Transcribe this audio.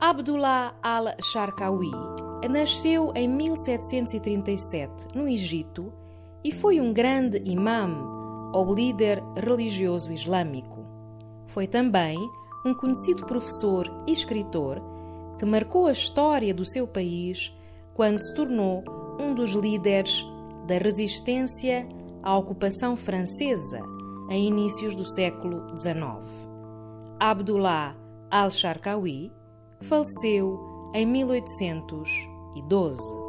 Abdullah al-Sharqawi nasceu em 1737 no Egito e foi um grande imam ou líder religioso islâmico. Foi também um conhecido professor e escritor que marcou a história do seu país quando se tornou um dos líderes da resistência à ocupação francesa em inícios do século XIX. Abdullah al-Sharqawi faleceu em 1812.